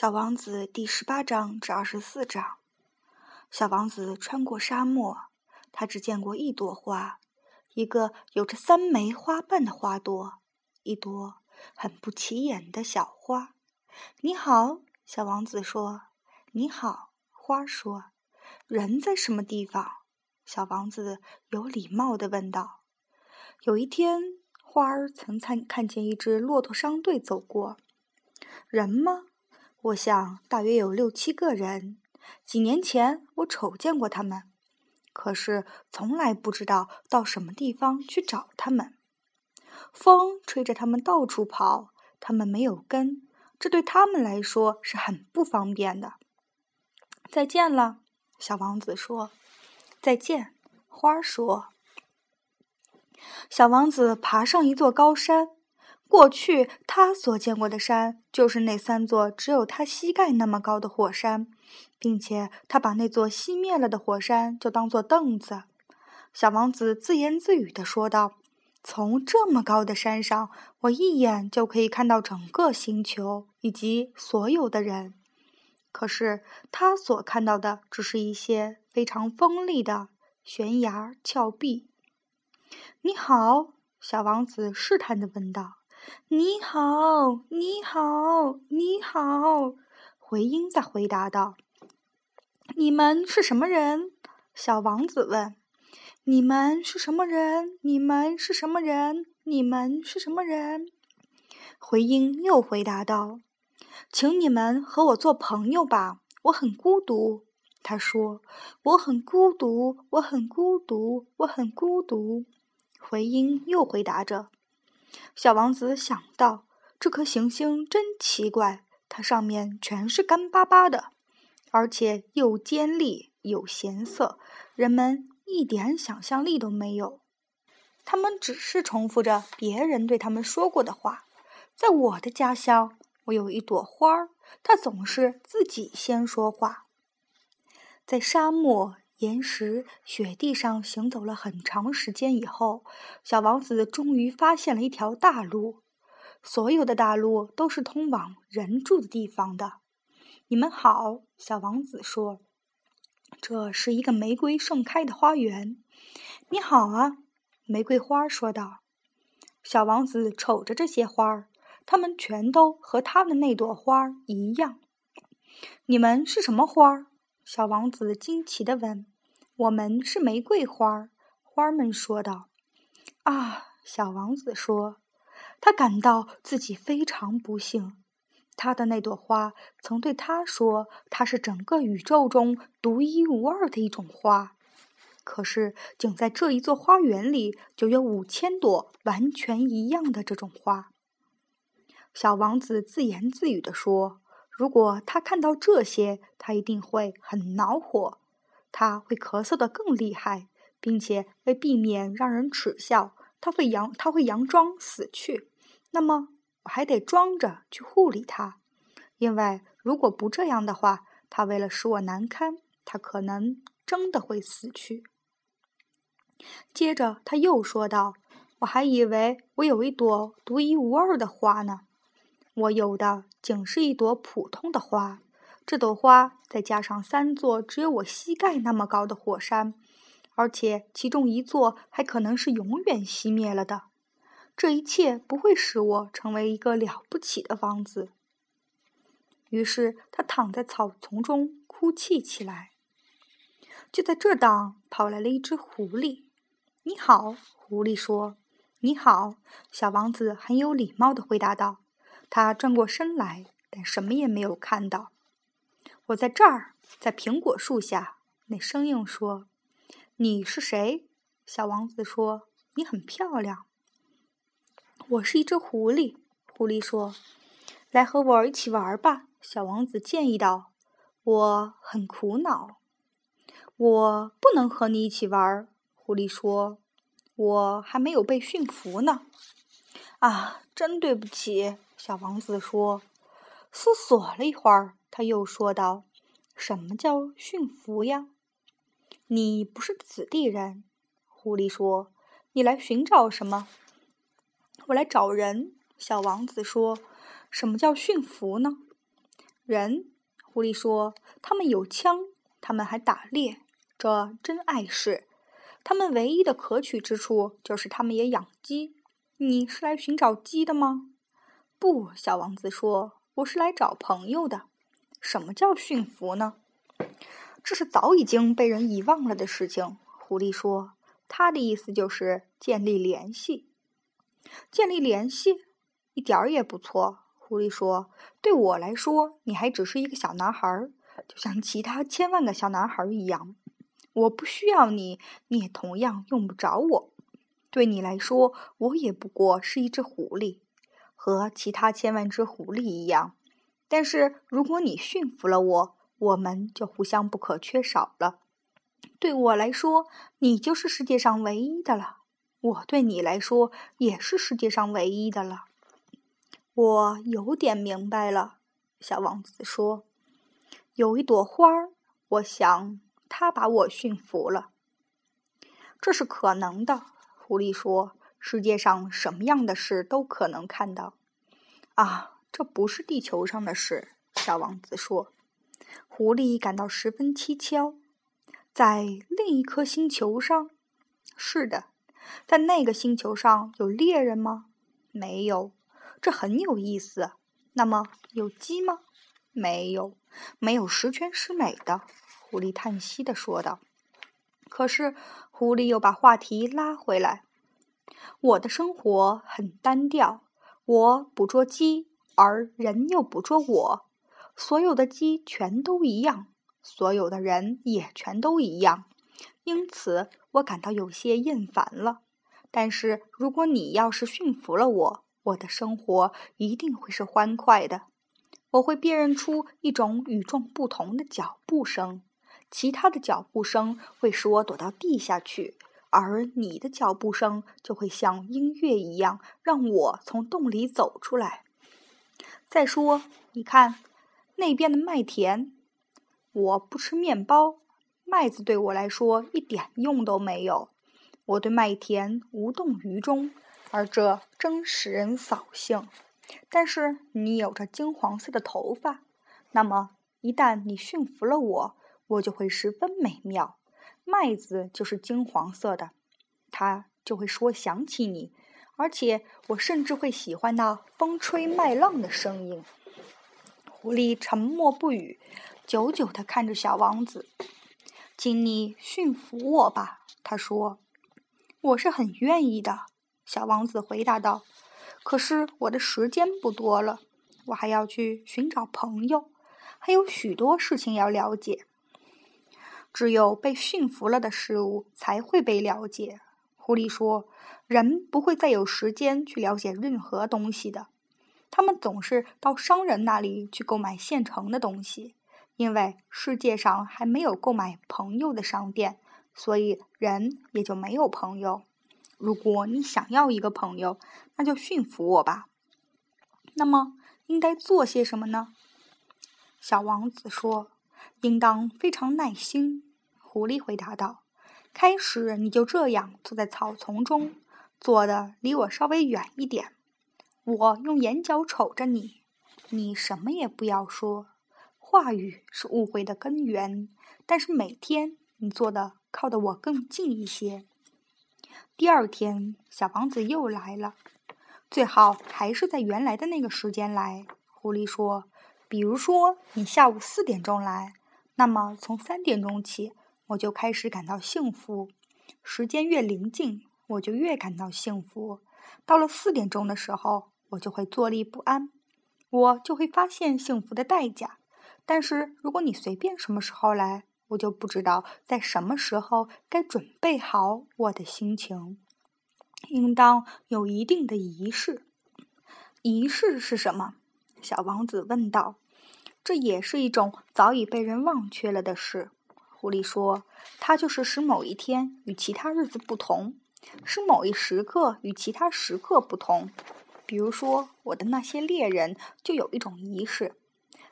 小王子第十八章至二十四章。小王子穿过沙漠，他只见过一朵花，一个有着三枚花瓣的花朵，一朵很不起眼的小花。你好，小王子说。你好，花说。人在什么地方？小王子有礼貌地问道。有一天，花儿曾看看见一支骆驼商队走过。人吗？我想大约有六七个人。几年前我瞅见过他们，可是从来不知道到什么地方去找他们。风吹着他们到处跑，他们没有根，这对他们来说是很不方便的。再见了，小王子说。再见，花儿说。小王子爬上一座高山。过去他所见过的山，就是那三座只有他膝盖那么高的火山，并且他把那座熄灭了的火山就当做凳子。小王子自言自语地说道：“从这么高的山上，我一眼就可以看到整个星球以及所有的人。可是他所看到的只是一些非常锋利的悬崖峭壁。”你好，小王子试探地问道。你好，你好，你好！回音在回答道：“你们是什么人？”小王子问：“你们是什么人？你们是什么人？你们是什么人？”回音又回答道：“请你们和我做朋友吧，我很孤独。”他说：“我很孤独，我很孤独，我很孤独。”回音又回答着。小王子想到：“这颗行星真奇怪，它上面全是干巴巴的，而且又尖利又咸涩，人们一点想象力都没有。他们只是重复着别人对他们说过的话。在我的家乡，我有一朵花儿，它总是自己先说话。在沙漠。”岩石、雪地上行走了很长时间以后，小王子终于发现了一条大路。所有的大路都是通往人住的地方的。你们好，小王子说：“这是一个玫瑰盛开的花园。”你好啊，玫瑰花说道。小王子瞅着这些花儿，它们全都和他的那朵花一样。你们是什么花？小王子惊奇地问：“我们是玫瑰花。”花儿们说道。“啊！”小王子说，他感到自己非常不幸。他的那朵花曾对他说：“它是整个宇宙中独一无二的一种花。”可是，仅在这一座花园里，就有五千朵完全一样的这种花。小王子自言自语地说。如果他看到这些，他一定会很恼火，他会咳嗽的更厉害，并且为避免让人耻笑，他会佯他会佯装死去。那么我还得装着去护理他，因为如果不这样的话，他为了使我难堪，他可能真的会死去。接着他又说道：“我还以为我有一朵独一无二的花呢。”我有的仅是一朵普通的花，这朵花再加上三座只有我膝盖那么高的火山，而且其中一座还可能是永远熄灭了的。这一切不会使我成为一个了不起的王子。于是他躺在草丛中哭泣起来。就在这当，跑来了一只狐狸。“你好。”狐狸说。“你好。”小王子很有礼貌地回答道。他转过身来，但什么也没有看到。我在这儿，在苹果树下。那声音说：“你是谁？”小王子说：“你很漂亮。”我是一只狐狸。狐狸说：“来和我一起玩吧。”小王子建议道：“我很苦恼。”我不能和你一起玩。狐狸说：“我还没有被驯服呢。”啊，真对不起。小王子说：“思索了一会儿，他又说道：‘什么叫驯服呀？’你不是此地人。”狐狸说：“你来寻找什么？”“我来找人。”小王子说：“什么叫驯服呢？”人，狐狸说：“他们有枪，他们还打猎，这真碍事。他们唯一的可取之处就是他们也养鸡。你是来寻找鸡的吗？”“不。”小王子说，“我是来找朋友的。什么叫驯服呢？这是早已经被人遗忘了的事情。”狐狸说，“他的意思就是建立联系。建立联系，一点儿也不错。”狐狸说：“对我来说，你还只是一个小男孩儿，就像其他千万个小男孩儿一样。我不需要你，你也同样用不着我。对你来说，我也不过是一只狐狸，和其他千万只狐狸一样。但是，如果你驯服了我，我们就互相不可缺少了。对我来说，你就是世界上唯一的了；我对你来说，也是世界上唯一的了。”我有点明白了，小王子说：“有一朵花儿，我想它把我驯服了。这是可能的。”狐狸说：“世界上什么样的事都可能看到。”啊，这不是地球上的事，小王子说。狐狸感到十分蹊跷，在另一颗星球上，是的，在那个星球上有猎人吗？没有。这很有意思。那么有鸡吗？没有，没有十全十美的。狐狸叹息的说道。可是狐狸又把话题拉回来。我的生活很单调，我捕捉鸡，而人又捕捉我。所有的鸡全都一样，所有的人也全都一样。因此，我感到有些厌烦了。但是如果你要是驯服了我，我的生活一定会是欢快的。我会辨认出一种与众不同的脚步声，其他的脚步声会使我躲到地下去，而你的脚步声就会像音乐一样让我从洞里走出来。再说，你看那边的麦田。我不吃面包，麦子对我来说一点用都没有。我对麦田无动于衷。而这真使人扫兴。但是你有着金黄色的头发，那么一旦你驯服了我，我就会十分美妙。麦子就是金黄色的，它就会说想起你，而且我甚至会喜欢那风吹麦浪的声音。狐狸沉默不语，久久地看着小王子。“请你驯服我吧。”他说，“我是很愿意的。”小王子回答道：“可是我的时间不多了，我还要去寻找朋友，还有许多事情要了解。只有被驯服了的事物才会被了解。”狐狸说：“人不会再有时间去了解任何东西的，他们总是到商人那里去购买现成的东西，因为世界上还没有购买朋友的商店，所以人也就没有朋友。”如果你想要一个朋友，那就驯服我吧。那么应该做些什么呢？小王子说：“应当非常耐心。”狐狸回答道：“开始你就这样坐在草丛中，坐的离我稍微远一点。我用眼角瞅着你，你什么也不要说。话语是误会的根源。但是每天你坐的靠得我更近一些。”第二天，小王子又来了，最好还是在原来的那个时间来。狐狸说：“比如说，你下午四点钟来，那么从三点钟起，我就开始感到幸福。时间越临近，我就越感到幸福。到了四点钟的时候，我就会坐立不安，我就会发现幸福的代价。但是，如果你随便什么时候来，我就不知道在什么时候该准备好我的心情，应当有一定的仪式。仪式是什么？小王子问道。这也是一种早已被人忘却了的事。狐狸说：“它就是使某一天与其他日子不同，使某一时刻与其他时刻不同。比如说，我的那些猎人就有一种仪式。”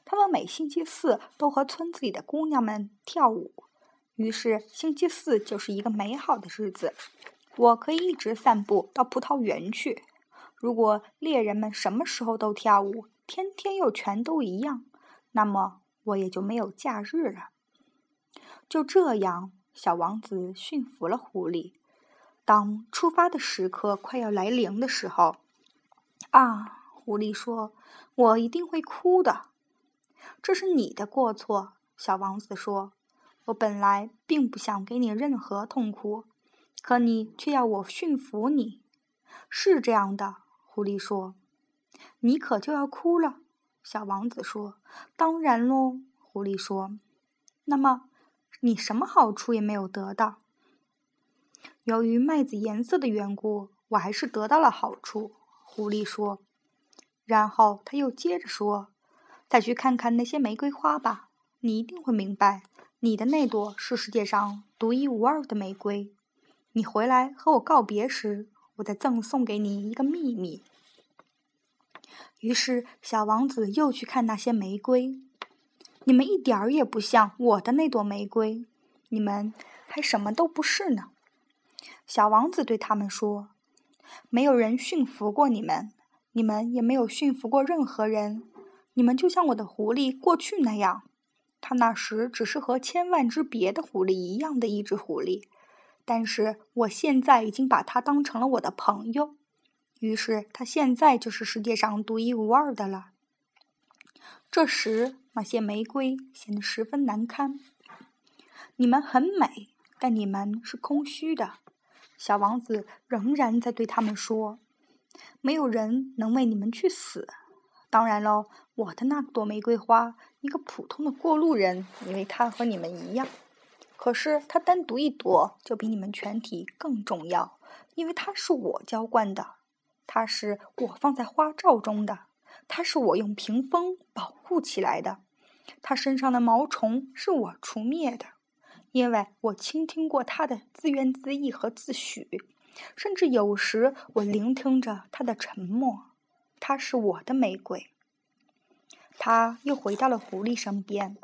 他们每星期四都和村子里的姑娘们跳舞，于是星期四就是一个美好的日子。我可以一直散步到葡萄园去。如果猎人们什么时候都跳舞，天天又全都一样，那么我也就没有假日了。就这样，小王子驯服了狐狸。当出发的时刻快要来临的时候，啊，狐狸说：“我一定会哭的。”这是你的过错，小王子说：“我本来并不想给你任何痛苦，可你却要我驯服你。”是这样的，狐狸说：“你可就要哭了。”小王子说：“当然喽。”狐狸说：“那么。”你什么好处也没有得到。由于麦子颜色的缘故，我还是得到了好处。狐狸说。然后他又接着说：“再去看看那些玫瑰花吧，你一定会明白，你的那朵是世界上独一无二的玫瑰。你回来和我告别时，我再赠送给你一个秘密。”于是，小王子又去看那些玫瑰。你们一点儿也不像我的那朵玫瑰，你们还什么都不是呢。小王子对他们说：“没有人驯服过你们，你们也没有驯服过任何人。你们就像我的狐狸过去那样，他那时只是和千万只别的狐狸一样的一只狐狸，但是我现在已经把它当成了我的朋友，于是他现在就是世界上独一无二的了。”这时。那些玫瑰显得十分难堪。你们很美，但你们是空虚的。小王子仍然在对他们说：“没有人能为你们去死。当然喽，我的那朵玫瑰花，一个普通的过路人以为它和你们一样，可是它单独一朵就比你们全体更重要，因为它是我浇灌的，它是我放在花罩中的，它是我用屏风保护起来的。”它身上的毛虫是我除灭的，因为我倾听过它的自怨自艾和自诩，甚至有时我聆听着它的沉默。它是我的玫瑰。他又回到了狐狸身边。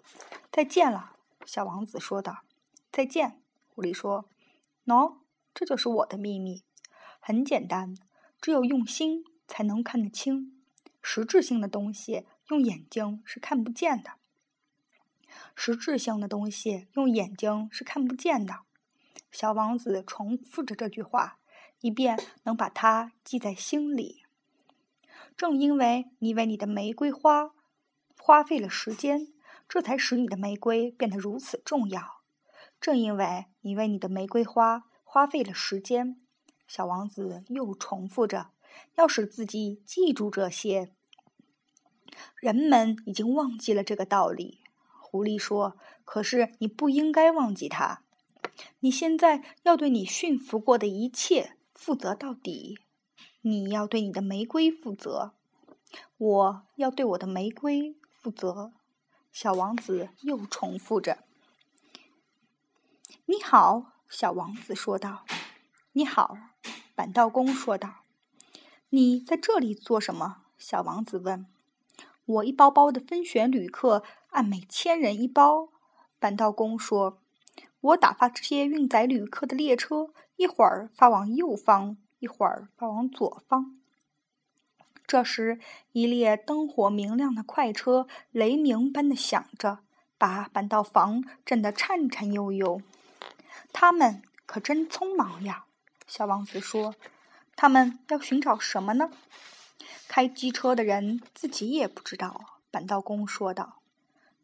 再见了，小王子说道。再见，狐狸说。喏，这就是我的秘密。很简单，只有用心才能看得清。实质性的东西用眼睛是看不见的。实质性的东西用眼睛是看不见的。小王子重复着这句话，以便能把它记在心里。正因为你为你的玫瑰花花费了时间，这才使你的玫瑰变得如此重要。正因为你为你的玫瑰花花费了时间，小王子又重复着，要使自己记住这些。人们已经忘记了这个道理。狐狸说：“可是你不应该忘记他。你现在要对你驯服过的一切负责到底。你要对你的玫瑰负责，我要对我的玫瑰负责。”小王子又重复着。“你好。”小王子说道。“你好。”板道工说道。“你在这里做什么？”小王子问。“我一包包的分选旅客。”按每千人一包，板道工说：“我打发这些运载旅客的列车，一会儿发往右方，一会儿发往左方。”这时，一列灯火明亮的快车雷鸣般的响着，把板道房震得颤颤悠悠。他们可真匆忙呀！小王子说：“他们要寻找什么呢？”开机车的人自己也不知道。板道工说道。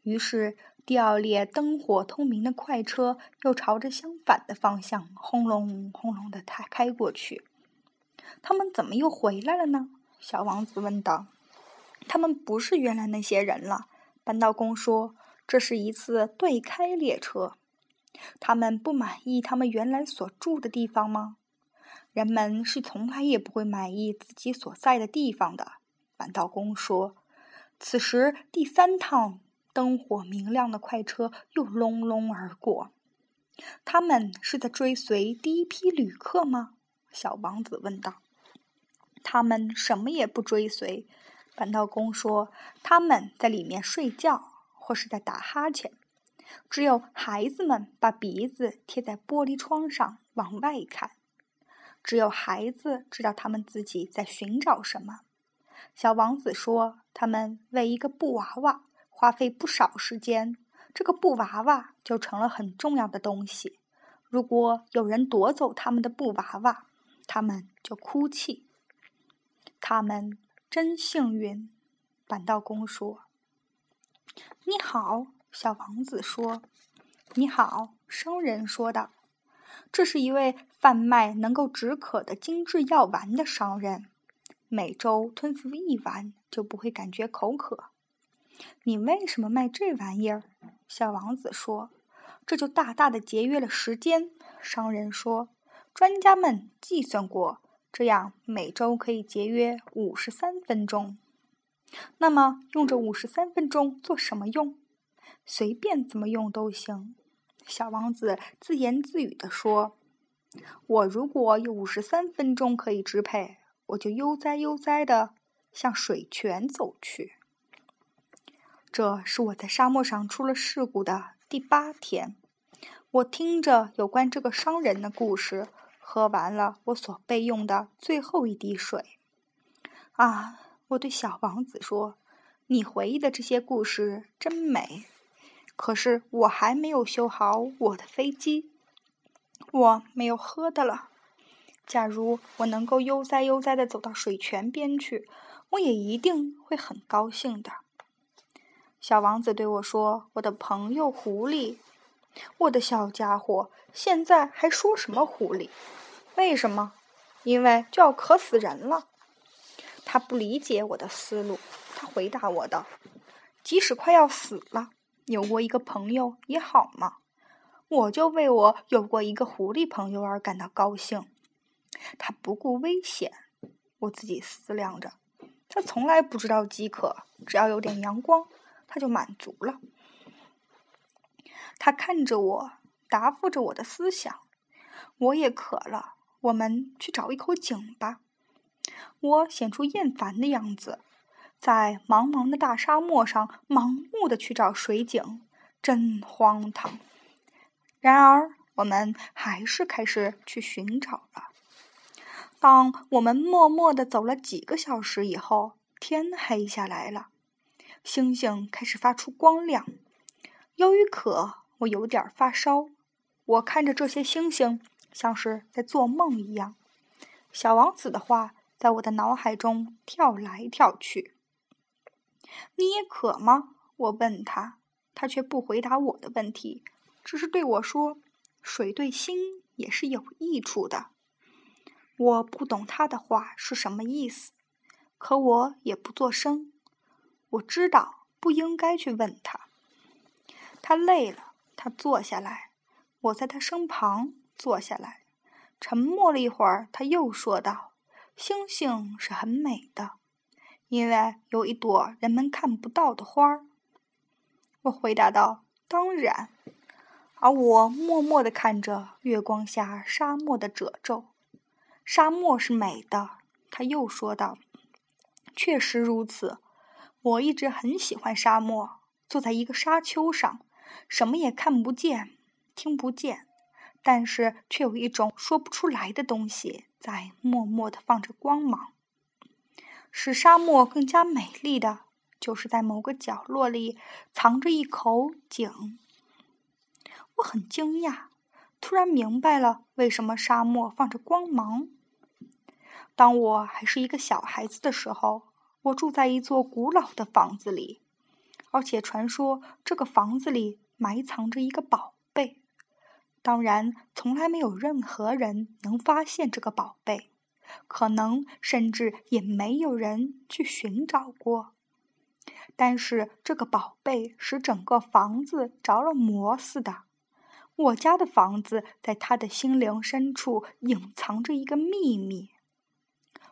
于是，第二列灯火通明的快车又朝着相反的方向轰隆轰隆的开开过去。他们怎么又回来了呢？小王子问道。“他们不是原来那些人了。”扳道工说，“这是一次对开列车。他们不满意他们原来所住的地方吗？人们是从来也不会满意自己所在的地方的。”扳道工说。此时，第三趟。灯火明亮的快车又隆隆而过。他们是在追随第一批旅客吗？小王子问道。他们什么也不追随。板道工说：“他们在里面睡觉，或是在打哈欠。只有孩子们把鼻子贴在玻璃窗上往外看。只有孩子知道他们自己在寻找什么。”小王子说：“他们为一个布娃娃。”花费不少时间，这个布娃娃就成了很重要的东西。如果有人夺走他们的布娃娃，他们就哭泣。他们真幸运，板道工说。你好，小王子说。你好，商人说道。这是一位贩卖能够止渴的精致药丸的商人，每周吞服一丸就不会感觉口渴。你为什么卖这玩意儿？小王子说。这就大大的节约了时间。商人说。专家们计算过，这样每周可以节约五十三分钟。那么，用这五十三分钟做什么用？随便怎么用都行。小王子自言自语地说：“我如果有五十三分钟可以支配，我就悠哉悠哉地向水泉走去。”这是我在沙漠上出了事故的第八天。我听着有关这个商人的故事，喝完了我所备用的最后一滴水。啊，我对小王子说：“你回忆的这些故事真美。”可是我还没有修好我的飞机，我没有喝的了。假如我能够悠哉悠哉地走到水泉边去，我也一定会很高兴的。小王子对我说：“我的朋友狐狸，我的小家伙，现在还说什么狐狸？为什么？因为就要渴死人了。”他不理解我的思路。他回答我道：“即使快要死了。”有过一个朋友也好嘛，我就为我有过一个狐狸朋友而感到高兴。他不顾危险，我自己思量着，他从来不知道饥渴，只要有点阳光，他就满足了。他看着我，答复着我的思想。我也渴了，我们去找一口井吧。我显出厌烦的样子。在茫茫的大沙漠上盲目的去找水井，真荒唐。然而，我们还是开始去寻找了。当我们默默的走了几个小时以后，天黑下来了，星星开始发出光亮。由于渴，我有点发烧。我看着这些星星，像是在做梦一样。小王子的话在我的脑海中跳来跳去。你也渴吗？我问他，他却不回答我的问题，只是对我说：“水对心也是有益处的。”我不懂他的话是什么意思，可我也不作声。我知道不应该去问他。他累了，他坐下来，我在他身旁坐下来，沉默了一会儿，他又说道：“星星是很美的。”因为有一朵人们看不到的花，我回答道：“当然。”而我默默地看着月光下沙漠的褶皱。沙漠是美的，他又说道：“确实如此。我一直很喜欢沙漠。坐在一个沙丘上，什么也看不见，听不见，但是却有一种说不出来的东西在默默的放着光芒。”使沙漠更加美丽的，就是在某个角落里藏着一口井。我很惊讶，突然明白了为什么沙漠放着光芒。当我还是一个小孩子的时候，我住在一座古老的房子里，而且传说这个房子里埋藏着一个宝贝。当然，从来没有任何人能发现这个宝贝。可能甚至也没有人去寻找过，但是这个宝贝使整个房子着了魔似的。我家的房子在他的心灵深处隐藏着一个秘密。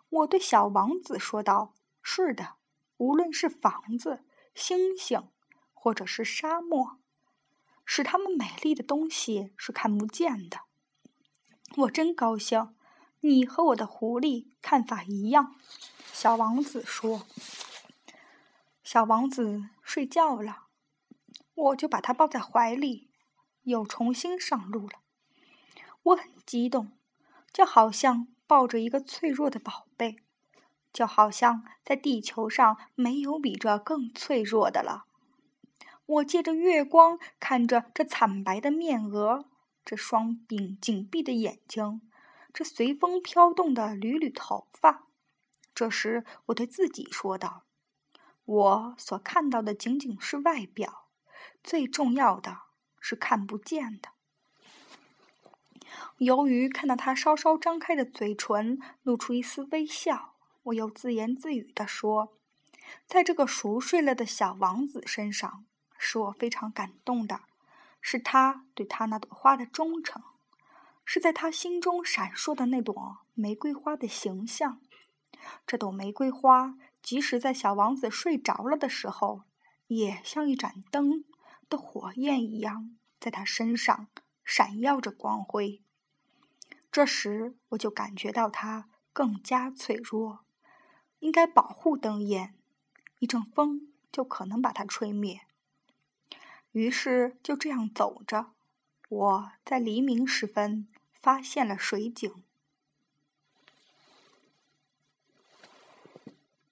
我对小王子说道：“是的，无论是房子、星星，或者是沙漠，使它们美丽的东西是看不见的。我真高兴。”你和我的狐狸看法一样，小王子说。小王子睡觉了，我就把他抱在怀里，又重新上路了。我很激动，就好像抱着一个脆弱的宝贝，就好像在地球上没有比这更脆弱的了。我借着月光看着这惨白的面额，这双柄紧闭的眼睛，这随风飘动的缕缕头发。这时，我对自己说道：“我所看到的仅仅是外表，最重要的是看不见的。”由于看到他稍稍张开的嘴唇露出一丝微笑，我又自言自语地说：“在这个熟睡了的小王子身上，使我非常感动的，是他对他那朵花的忠诚，是在他心中闪烁的那朵玫瑰花的形象。这朵玫瑰花，即使在小王子睡着了的时候，也像一盏灯的火焰一样，在他身上闪耀着光辉。”这时，我就感觉到它更加脆弱，应该保护灯焰，一阵风就可能把它吹灭。于是就这样走着，我在黎明时分发现了水井。